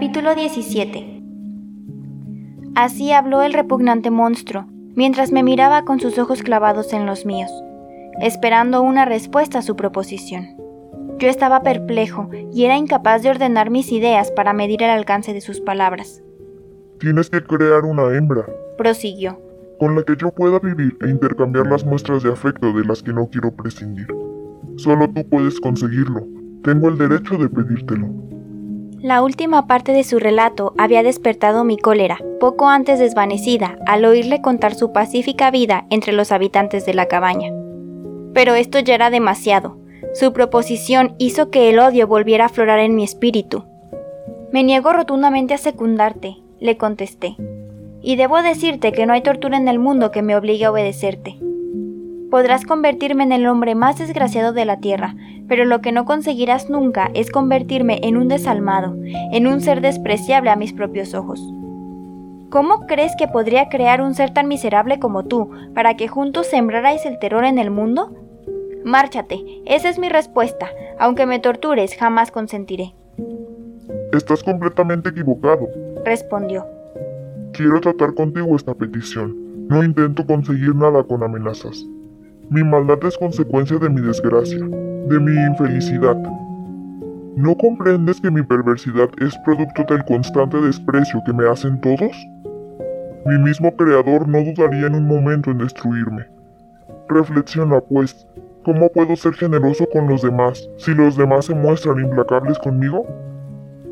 Capítulo 17 Así habló el repugnante monstruo, mientras me miraba con sus ojos clavados en los míos, esperando una respuesta a su proposición. Yo estaba perplejo y era incapaz de ordenar mis ideas para medir el alcance de sus palabras. Tienes que crear una hembra, prosiguió, con la que yo pueda vivir e intercambiar las muestras de afecto de las que no quiero prescindir. Solo tú puedes conseguirlo. Tengo el derecho de pedírtelo. La última parte de su relato había despertado mi cólera, poco antes desvanecida, al oírle contar su pacífica vida entre los habitantes de la cabaña. Pero esto ya era demasiado. Su proposición hizo que el odio volviera a aflorar en mi espíritu. Me niego rotundamente a secundarte, le contesté. Y debo decirte que no hay tortura en el mundo que me obligue a obedecerte. Podrás convertirme en el hombre más desgraciado de la tierra, pero lo que no conseguirás nunca es convertirme en un desalmado, en un ser despreciable a mis propios ojos. ¿Cómo crees que podría crear un ser tan miserable como tú para que juntos sembrarais el terror en el mundo? Márchate, esa es mi respuesta. Aunque me tortures, jamás consentiré. Estás completamente equivocado, respondió. Quiero tratar contigo esta petición. No intento conseguir nada con amenazas. Mi maldad es consecuencia de mi desgracia, de mi infelicidad. ¿No comprendes que mi perversidad es producto del constante desprecio que me hacen todos? Mi mismo creador no dudaría en un momento en destruirme. Reflexiona, pues, ¿cómo puedo ser generoso con los demás si los demás se muestran implacables conmigo?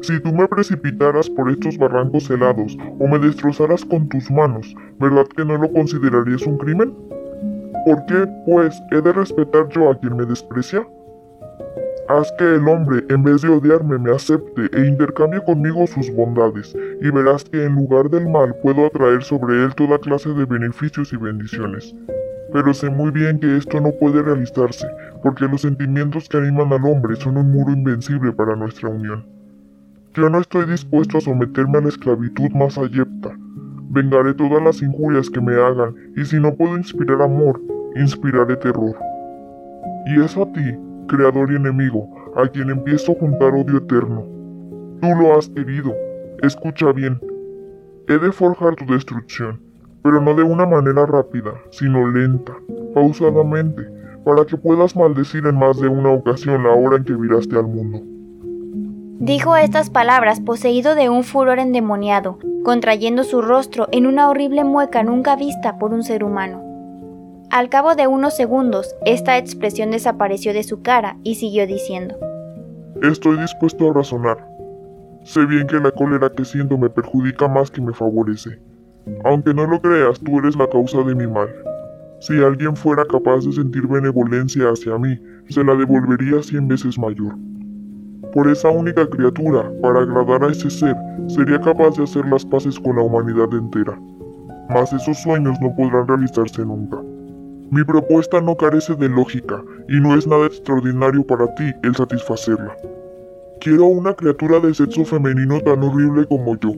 Si tú me precipitaras por estos barrancos helados o me destrozaras con tus manos, ¿verdad que no lo considerarías un crimen? ¿Por qué, pues, he de respetar yo a quien me desprecia? Haz que el hombre, en vez de odiarme, me acepte e intercambie conmigo sus bondades, y verás que en lugar del mal puedo atraer sobre él toda clase de beneficios y bendiciones. Pero sé muy bien que esto no puede realizarse, porque los sentimientos que animan al hombre son un muro invencible para nuestra unión. Yo no estoy dispuesto a someterme a la esclavitud más ayepta. Vengaré todas las injurias que me hagan, y si no puedo inspirar amor, inspiraré terror. Y es a ti, creador y enemigo, a quien empiezo a juntar odio eterno. Tú lo has querido. Escucha bien. He de forjar tu destrucción, pero no de una manera rápida, sino lenta, pausadamente, para que puedas maldecir en más de una ocasión la hora en que viraste al mundo. Dijo estas palabras poseído de un furor endemoniado, contrayendo su rostro en una horrible mueca nunca vista por un ser humano. Al cabo de unos segundos, esta expresión desapareció de su cara y siguió diciendo, Estoy dispuesto a razonar. Sé bien que la cólera que siento me perjudica más que me favorece. Aunque no lo creas, tú eres la causa de mi mal. Si alguien fuera capaz de sentir benevolencia hacia mí, se la devolvería cien veces mayor. Por esa única criatura, para agradar a ese ser, sería capaz de hacer las paces con la humanidad entera. mas esos sueños no podrán realizarse nunca. Mi propuesta no carece de lógica y no es nada extraordinario para ti el satisfacerla. Quiero una criatura de sexo femenino tan horrible como yo.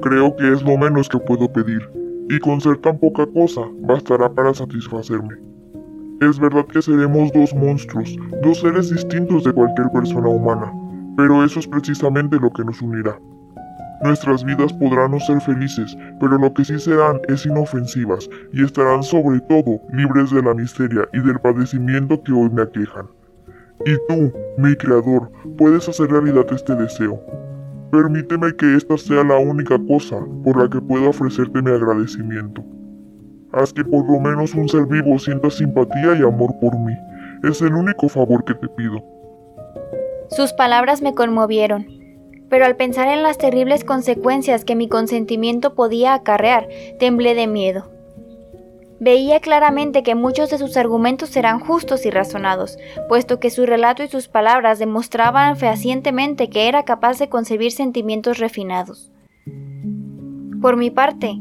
Creo que es lo menos que puedo pedir, y con ser tan poca cosa bastará para satisfacerme. Es verdad que seremos dos monstruos, dos seres distintos de cualquier persona humana, pero eso es precisamente lo que nos unirá. Nuestras vidas podrán no ser felices, pero lo que sí serán es inofensivas y estarán sobre todo libres de la miseria y del padecimiento que hoy me aquejan. Y tú, mi creador, puedes hacer realidad este deseo. Permíteme que esta sea la única cosa por la que pueda ofrecerte mi agradecimiento. Haz que por lo menos un ser vivo sienta simpatía y amor por mí. Es el único favor que te pido. Sus palabras me conmovieron pero al pensar en las terribles consecuencias que mi consentimiento podía acarrear, temblé de miedo. Veía claramente que muchos de sus argumentos eran justos y razonados, puesto que su relato y sus palabras demostraban fehacientemente que era capaz de concebir sentimientos refinados. Por mi parte,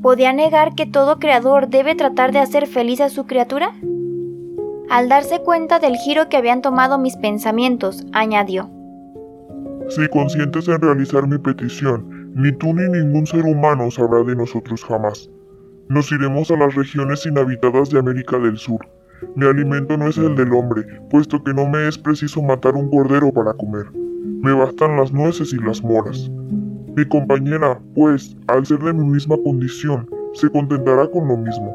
¿podía negar que todo creador debe tratar de hacer feliz a su criatura? Al darse cuenta del giro que habían tomado mis pensamientos, añadió, si conscientes en realizar mi petición, ni tú ni ningún ser humano sabrá de nosotros jamás. Nos iremos a las regiones inhabitadas de América del Sur. Mi alimento no es el del hombre, puesto que no me es preciso matar un cordero para comer. Me bastan las nueces y las moras. Mi compañera, pues, al ser de mi misma condición, se contentará con lo mismo.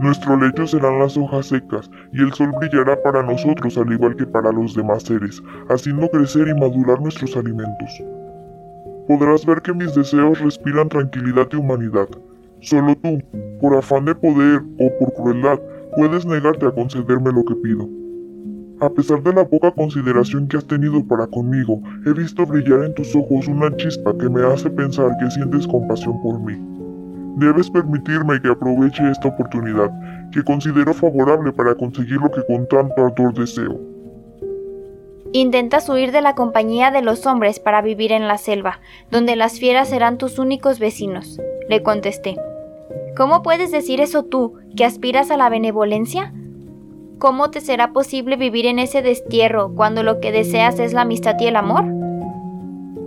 Nuestro lecho serán las hojas secas, y el sol brillará para nosotros al igual que para los demás seres, haciendo crecer y madurar nuestros alimentos. Podrás ver que mis deseos respiran tranquilidad y humanidad. Solo tú, por afán de poder o por crueldad, puedes negarte a concederme lo que pido. A pesar de la poca consideración que has tenido para conmigo, he visto brillar en tus ojos una chispa que me hace pensar que sientes compasión por mí. Debes permitirme que aproveche esta oportunidad, que considero favorable para conseguir lo que con tanto ardor deseo. Intentas huir de la compañía de los hombres para vivir en la selva, donde las fieras serán tus únicos vecinos, le contesté. ¿Cómo puedes decir eso tú, que aspiras a la benevolencia? ¿Cómo te será posible vivir en ese destierro cuando lo que deseas es la amistad y el amor?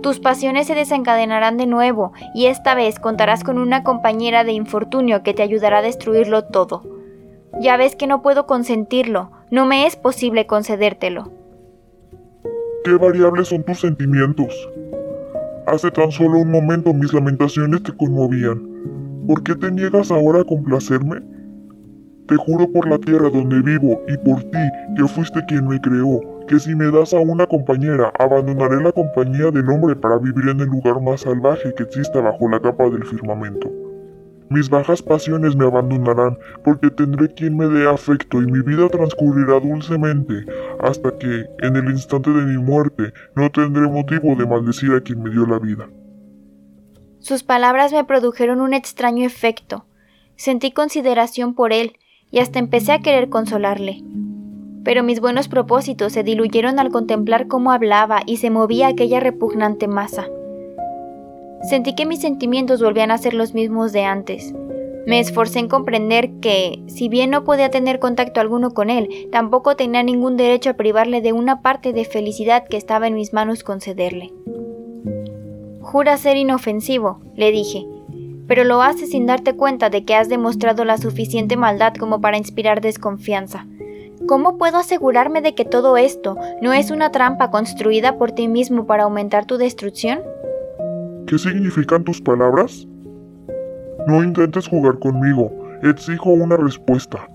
Tus pasiones se desencadenarán de nuevo y esta vez contarás con una compañera de infortunio que te ayudará a destruirlo todo. Ya ves que no puedo consentirlo, no me es posible concedértelo. ¿Qué variables son tus sentimientos? Hace tan solo un momento mis lamentaciones te conmovían. ¿Por qué te niegas ahora a complacerme? Te juro por la tierra donde vivo y por ti, que fuiste quien me creó, que si me das a una compañera, abandonaré la compañía del hombre para vivir en el lugar más salvaje que exista bajo la capa del firmamento. Mis bajas pasiones me abandonarán, porque tendré quien me dé afecto y mi vida transcurrirá dulcemente, hasta que, en el instante de mi muerte, no tendré motivo de maldecir a quien me dio la vida. Sus palabras me produjeron un extraño efecto. Sentí consideración por él, y hasta empecé a querer consolarle. Pero mis buenos propósitos se diluyeron al contemplar cómo hablaba y se movía aquella repugnante masa. Sentí que mis sentimientos volvían a ser los mismos de antes. Me esforcé en comprender que, si bien no podía tener contacto alguno con él, tampoco tenía ningún derecho a privarle de una parte de felicidad que estaba en mis manos concederle. Jura ser inofensivo, le dije, pero lo haces sin darte cuenta de que has demostrado la suficiente maldad como para inspirar desconfianza. ¿Cómo puedo asegurarme de que todo esto no es una trampa construida por ti mismo para aumentar tu destrucción? ¿Qué significan tus palabras? No intentes jugar conmigo, exijo una respuesta.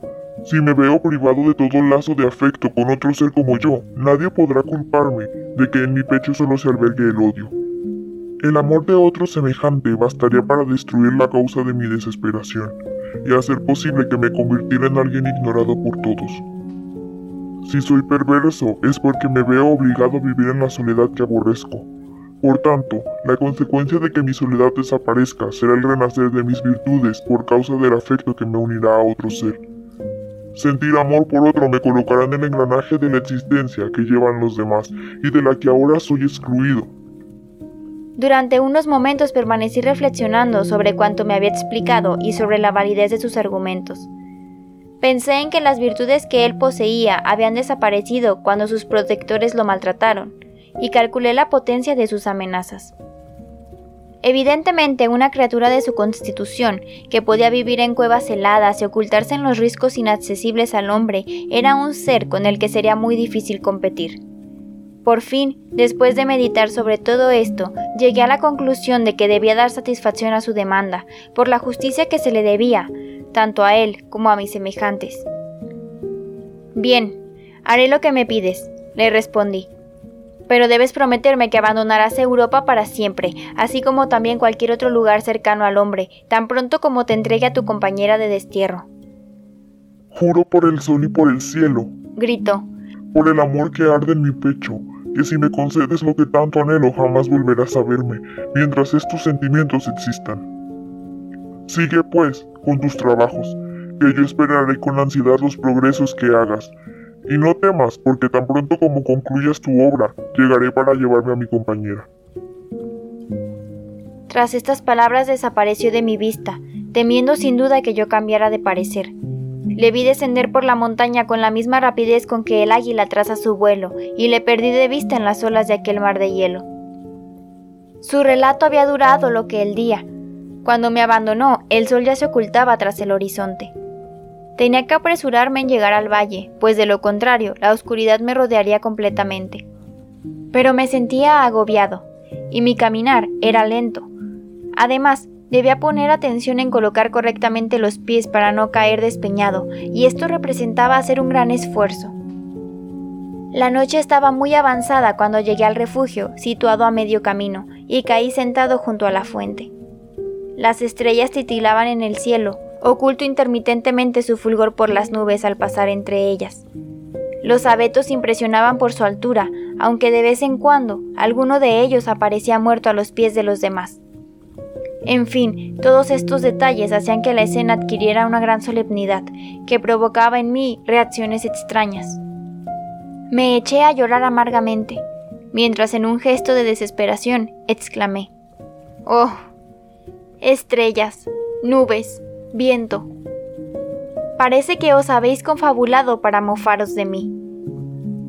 Si me veo privado de todo lazo de afecto con otro ser como yo, nadie podrá culparme de que en mi pecho solo se albergue el odio. El amor de otro semejante bastaría para destruir la causa de mi desesperación y hacer posible que me convirtiera en alguien ignorado por todos. Si soy perverso es porque me veo obligado a vivir en la soledad que aborrezco. Por tanto, la consecuencia de que mi soledad desaparezca será el renacer de mis virtudes por causa del afecto que me unirá a otro ser. Sentir amor por otro me colocará en el engranaje de la existencia que llevan los demás y de la que ahora soy excluido. Durante unos momentos permanecí reflexionando sobre cuanto me había explicado y sobre la validez de sus argumentos. Pensé en que las virtudes que él poseía habían desaparecido cuando sus protectores lo maltrataron, y calculé la potencia de sus amenazas. Evidentemente, una criatura de su constitución, que podía vivir en cuevas heladas y ocultarse en los riscos inaccesibles al hombre, era un ser con el que sería muy difícil competir. Por fin, después de meditar sobre todo esto, llegué a la conclusión de que debía dar satisfacción a su demanda, por la justicia que se le debía, tanto a él como a mis semejantes. Bien, haré lo que me pides, le respondí. Pero debes prometerme que abandonarás Europa para siempre, así como también cualquier otro lugar cercano al hombre, tan pronto como te entregue a tu compañera de destierro. Juro por el sol y por el cielo, gritó, por el amor que arde en mi pecho, que si me concedes lo que tanto anhelo jamás volverás a verme, mientras estos sentimientos existan. Sigue, pues, con tus trabajos, que yo esperaré con ansiedad los progresos que hagas, y no temas, porque tan pronto como concluyas tu obra, llegaré para llevarme a mi compañera. Tras estas palabras desapareció de mi vista, temiendo sin duda que yo cambiara de parecer. Le vi descender por la montaña con la misma rapidez con que el águila traza su vuelo, y le perdí de vista en las olas de aquel mar de hielo. Su relato había durado lo que el día. Cuando me abandonó, el sol ya se ocultaba tras el horizonte. Tenía que apresurarme en llegar al valle, pues de lo contrario, la oscuridad me rodearía completamente. Pero me sentía agobiado, y mi caminar era lento. Además, debía poner atención en colocar correctamente los pies para no caer despeñado, y esto representaba hacer un gran esfuerzo. La noche estaba muy avanzada cuando llegué al refugio, situado a medio camino, y caí sentado junto a la fuente. Las estrellas titilaban en el cielo, oculto intermitentemente su fulgor por las nubes al pasar entre ellas. Los abetos impresionaban por su altura, aunque de vez en cuando alguno de ellos aparecía muerto a los pies de los demás. En fin, todos estos detalles hacían que la escena adquiriera una gran solemnidad, que provocaba en mí reacciones extrañas. Me eché a llorar amargamente, mientras en un gesto de desesperación exclamé, Oh, estrellas, nubes, viento. Parece que os habéis confabulado para mofaros de mí.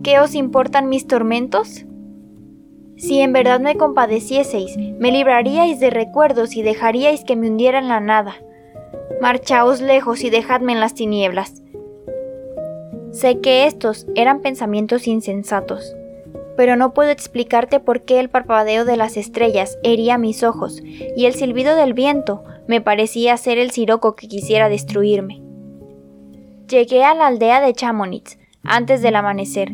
¿Qué os importan mis tormentos? Si en verdad me compadecieseis, me libraríais de recuerdos y dejaríais que me hundiera en la nada. Marchaos lejos y dejadme en las tinieblas. Sé que estos eran pensamientos insensatos, pero no puedo explicarte por qué el parpadeo de las estrellas hería mis ojos y el silbido del viento me parecía ser el siroco que quisiera destruirme. Llegué a la aldea de Chamonix antes del amanecer,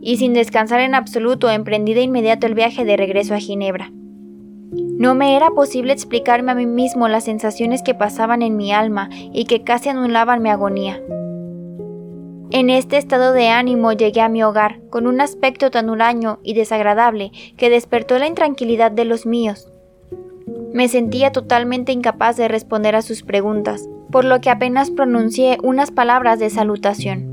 y sin descansar en absoluto emprendí de inmediato el viaje de regreso a Ginebra. No me era posible explicarme a mí mismo las sensaciones que pasaban en mi alma y que casi anulaban mi agonía. En este estado de ánimo llegué a mi hogar con un aspecto tan huraño y desagradable que despertó la intranquilidad de los míos. Me sentía totalmente incapaz de responder a sus preguntas, por lo que apenas pronuncié unas palabras de salutación.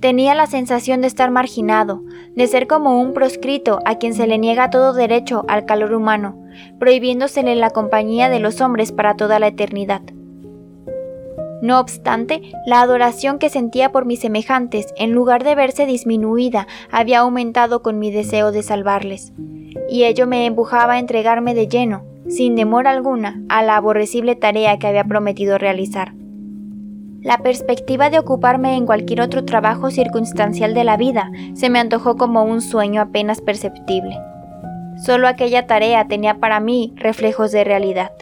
Tenía la sensación de estar marginado, de ser como un proscrito a quien se le niega todo derecho al calor humano, prohibiéndosele la compañía de los hombres para toda la eternidad. No obstante, la adoración que sentía por mis semejantes, en lugar de verse disminuida, había aumentado con mi deseo de salvarles y ello me empujaba a entregarme de lleno, sin demora alguna, a la aborrecible tarea que había prometido realizar. La perspectiva de ocuparme en cualquier otro trabajo circunstancial de la vida se me antojó como un sueño apenas perceptible. Solo aquella tarea tenía para mí reflejos de realidad.